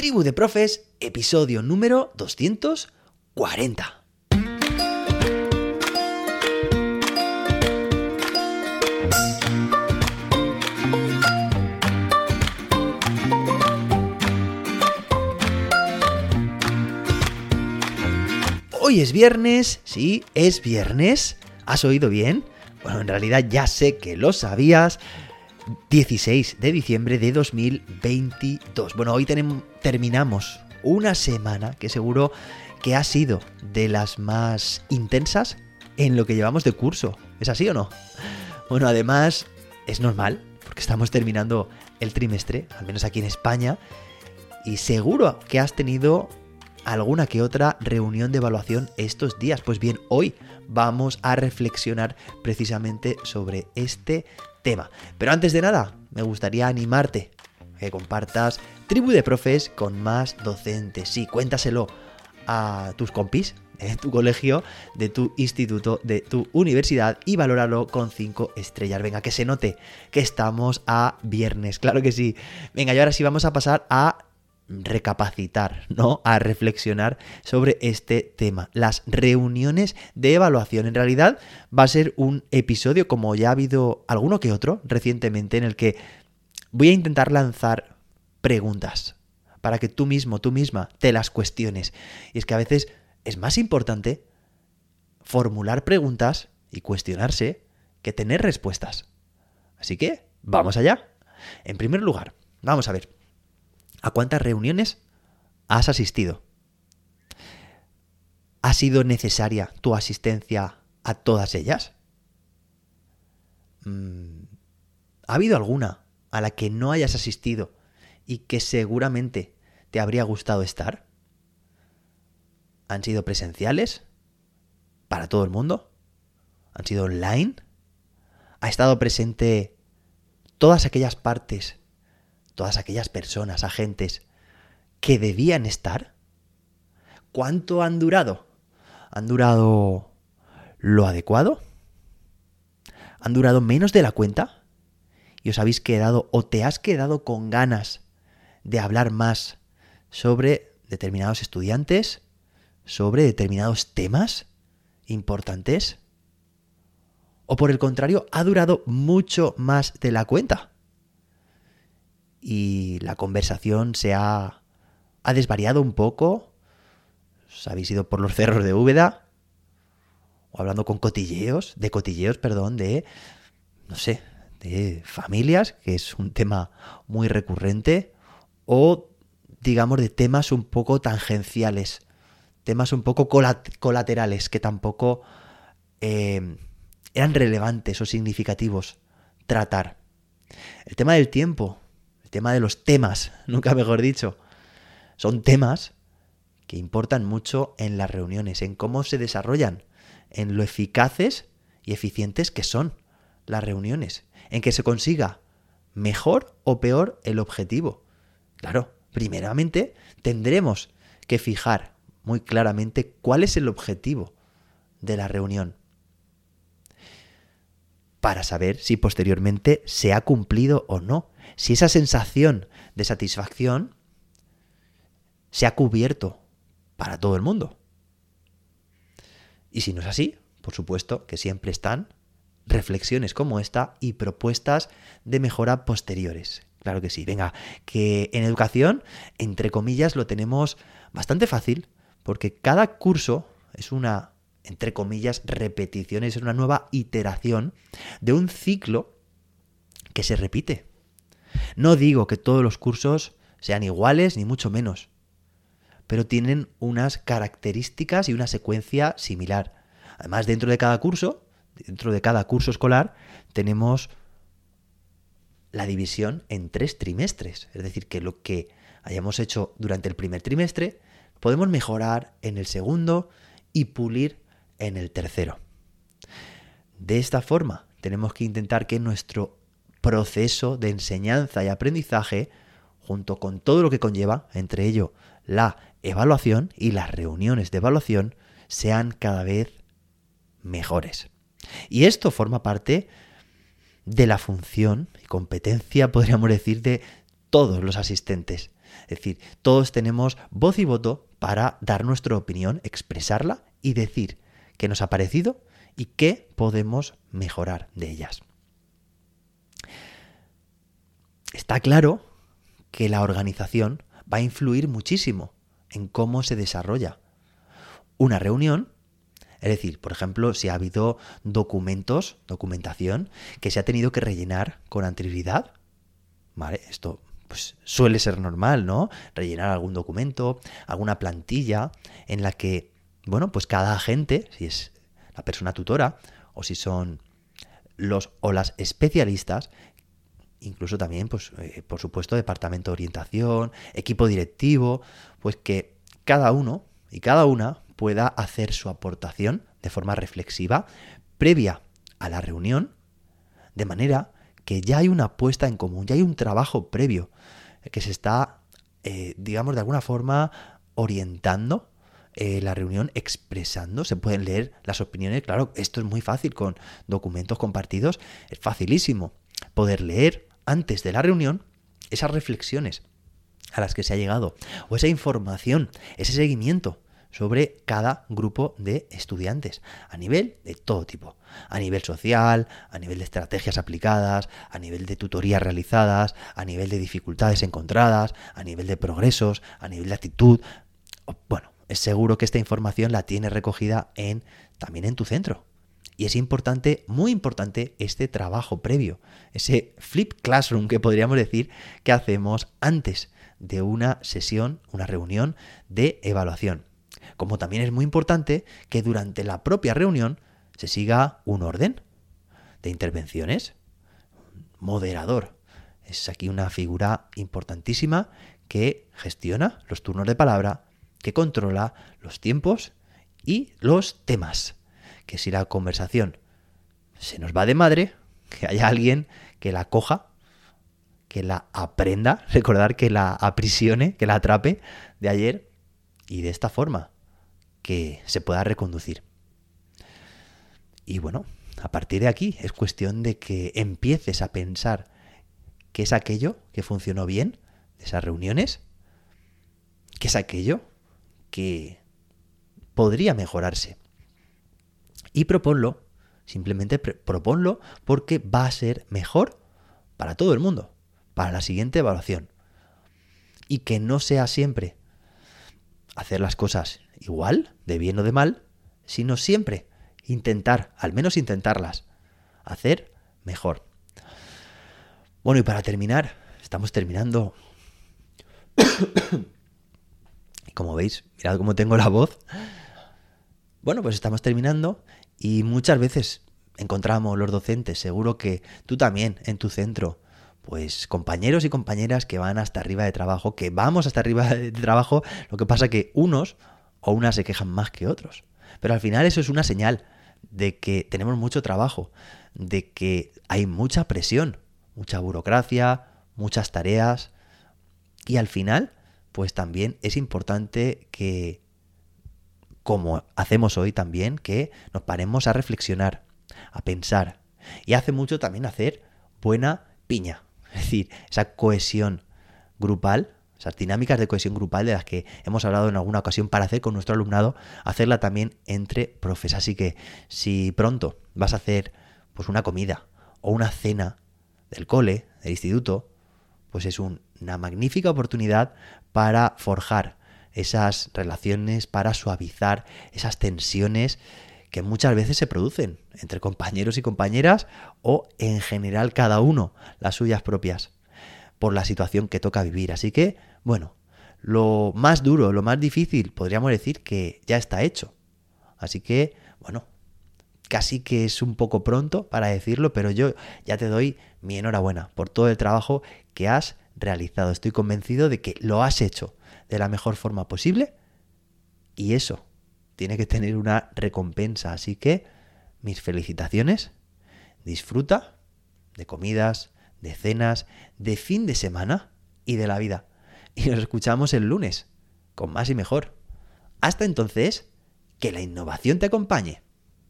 Tribu de Profes, episodio número 240. Hoy es viernes, sí, es viernes. ¿Has oído bien? Bueno, en realidad ya sé que lo sabías. 16 de diciembre de 2022. Bueno, hoy terminamos una semana que seguro que ha sido de las más intensas en lo que llevamos de curso. ¿Es así o no? Bueno, además es normal, porque estamos terminando el trimestre, al menos aquí en España, y seguro que has tenido alguna que otra reunión de evaluación estos días. Pues bien, hoy vamos a reflexionar precisamente sobre este tema. Pero antes de nada, me gustaría animarte a que compartas Tribu de Profes con más docentes. Sí, cuéntaselo a tus compis de tu colegio, de tu instituto, de tu universidad y valóralo con 5 estrellas. Venga, que se note que estamos a viernes, claro que sí. Venga, y ahora sí vamos a pasar a recapacitar, ¿no? A reflexionar sobre este tema. Las reuniones de evaluación. En realidad va a ser un episodio, como ya ha habido alguno que otro recientemente, en el que voy a intentar lanzar preguntas para que tú mismo, tú misma, te las cuestiones. Y es que a veces es más importante formular preguntas y cuestionarse que tener respuestas. Así que, vamos allá. En primer lugar, vamos a ver. ¿A cuántas reuniones has asistido? ¿Ha sido necesaria tu asistencia a todas ellas? Mm, ¿Ha habido alguna a la que no hayas asistido y que seguramente te habría gustado estar? ¿Han sido presenciales? ¿Para todo el mundo? ¿Han sido online? ¿Ha estado presente todas aquellas partes todas aquellas personas, agentes que debían estar? ¿Cuánto han durado? ¿Han durado lo adecuado? ¿Han durado menos de la cuenta? ¿Y os habéis quedado o te has quedado con ganas de hablar más sobre determinados estudiantes, sobre determinados temas importantes? ¿O por el contrario, ha durado mucho más de la cuenta? Y la conversación se ha, desvariado un poco. Habéis ido por los cerros de Úbeda. O hablando con cotilleos, de cotilleos, perdón, de, no sé, de familias, que es un tema muy recurrente. O, digamos, de temas un poco tangenciales. Temas un poco colaterales que tampoco eh, eran relevantes o significativos tratar. El tema del tiempo, tema de los temas, nunca mejor dicho. Son temas que importan mucho en las reuniones, en cómo se desarrollan, en lo eficaces y eficientes que son las reuniones, en que se consiga mejor o peor el objetivo. Claro, primeramente tendremos que fijar muy claramente cuál es el objetivo de la reunión para saber si posteriormente se ha cumplido o no si esa sensación de satisfacción se ha cubierto para todo el mundo. Y si no es así, por supuesto que siempre están reflexiones como esta y propuestas de mejora posteriores. Claro que sí. Venga, que en educación, entre comillas, lo tenemos bastante fácil porque cada curso es una, entre comillas, repetición, es una nueva iteración de un ciclo que se repite. No digo que todos los cursos sean iguales, ni mucho menos, pero tienen unas características y una secuencia similar. Además, dentro de cada curso, dentro de cada curso escolar, tenemos la división en tres trimestres. Es decir, que lo que hayamos hecho durante el primer trimestre, podemos mejorar en el segundo y pulir en el tercero. De esta forma, tenemos que intentar que nuestro proceso de enseñanza y aprendizaje, junto con todo lo que conlleva, entre ello la evaluación y las reuniones de evaluación, sean cada vez mejores. Y esto forma parte de la función y competencia, podríamos decir, de todos los asistentes. Es decir, todos tenemos voz y voto para dar nuestra opinión, expresarla y decir qué nos ha parecido y qué podemos mejorar de ellas. Está claro que la organización va a influir muchísimo en cómo se desarrolla una reunión. Es decir, por ejemplo, si ha habido documentos, documentación, que se ha tenido que rellenar con anterioridad, ¿vale? Esto pues suele ser normal, ¿no? Rellenar algún documento, alguna plantilla en la que, bueno, pues cada agente, si es la persona tutora o si son los o las especialistas, incluso también, pues, eh, por supuesto, departamento de orientación, equipo directivo, pues que cada uno y cada una pueda hacer su aportación de forma reflexiva previa a la reunión, de manera que ya hay una puesta en común, ya hay un trabajo previo que se está, eh, digamos, de alguna forma orientando eh, la reunión, expresando, se pueden leer las opiniones, claro, esto es muy fácil con documentos compartidos, es facilísimo poder leer antes de la reunión esas reflexiones a las que se ha llegado, o esa información, ese seguimiento sobre cada grupo de estudiantes, a nivel de todo tipo, a nivel social, a nivel de estrategias aplicadas, a nivel de tutorías realizadas, a nivel de dificultades encontradas, a nivel de progresos, a nivel de actitud. Bueno, es seguro que esta información la tienes recogida en también en tu centro. Y es importante, muy importante, este trabajo previo, ese flip classroom que podríamos decir que hacemos antes de una sesión, una reunión de evaluación como también es muy importante que durante la propia reunión se siga un orden de intervenciones. Moderador. Es aquí una figura importantísima que gestiona los turnos de palabra, que controla los tiempos y los temas. Que si la conversación se nos va de madre, que haya alguien que la coja, que la aprenda, recordar que la aprisione, que la atrape de ayer y de esta forma que se pueda reconducir. Y bueno, a partir de aquí es cuestión de que empieces a pensar qué es aquello que funcionó bien de esas reuniones, qué es aquello que podría mejorarse. Y proponlo, simplemente proponlo porque va a ser mejor para todo el mundo, para la siguiente evaluación. Y que no sea siempre hacer las cosas igual, de bien o de mal, sino siempre intentar, al menos intentarlas, hacer mejor. Bueno, y para terminar, estamos terminando. y como veis, mirad cómo tengo la voz. Bueno, pues estamos terminando y muchas veces encontramos los docentes, seguro que tú también en tu centro, pues compañeros y compañeras que van hasta arriba de trabajo, que vamos hasta arriba de trabajo, lo que pasa que unos o unas se quejan más que otros. Pero al final eso es una señal de que tenemos mucho trabajo, de que hay mucha presión, mucha burocracia, muchas tareas y al final pues también es importante que como hacemos hoy también que nos paremos a reflexionar, a pensar y hace mucho también hacer buena piña, es decir, esa cohesión grupal esas dinámicas de cohesión grupal de las que hemos hablado en alguna ocasión para hacer con nuestro alumnado, hacerla también entre profes. Así que si pronto vas a hacer pues una comida o una cena del cole, del instituto, pues es una magnífica oportunidad para forjar esas relaciones, para suavizar esas tensiones que muchas veces se producen entre compañeros y compañeras o en general cada uno las suyas propias por la situación que toca vivir. Así que bueno, lo más duro, lo más difícil, podríamos decir que ya está hecho. Así que, bueno, casi que es un poco pronto para decirlo, pero yo ya te doy mi enhorabuena por todo el trabajo que has realizado. Estoy convencido de que lo has hecho de la mejor forma posible y eso tiene que tener una recompensa. Así que mis felicitaciones, disfruta de comidas, de cenas, de fin de semana y de la vida y nos escuchamos el lunes, con más y mejor. Hasta entonces, que la innovación te acompañe.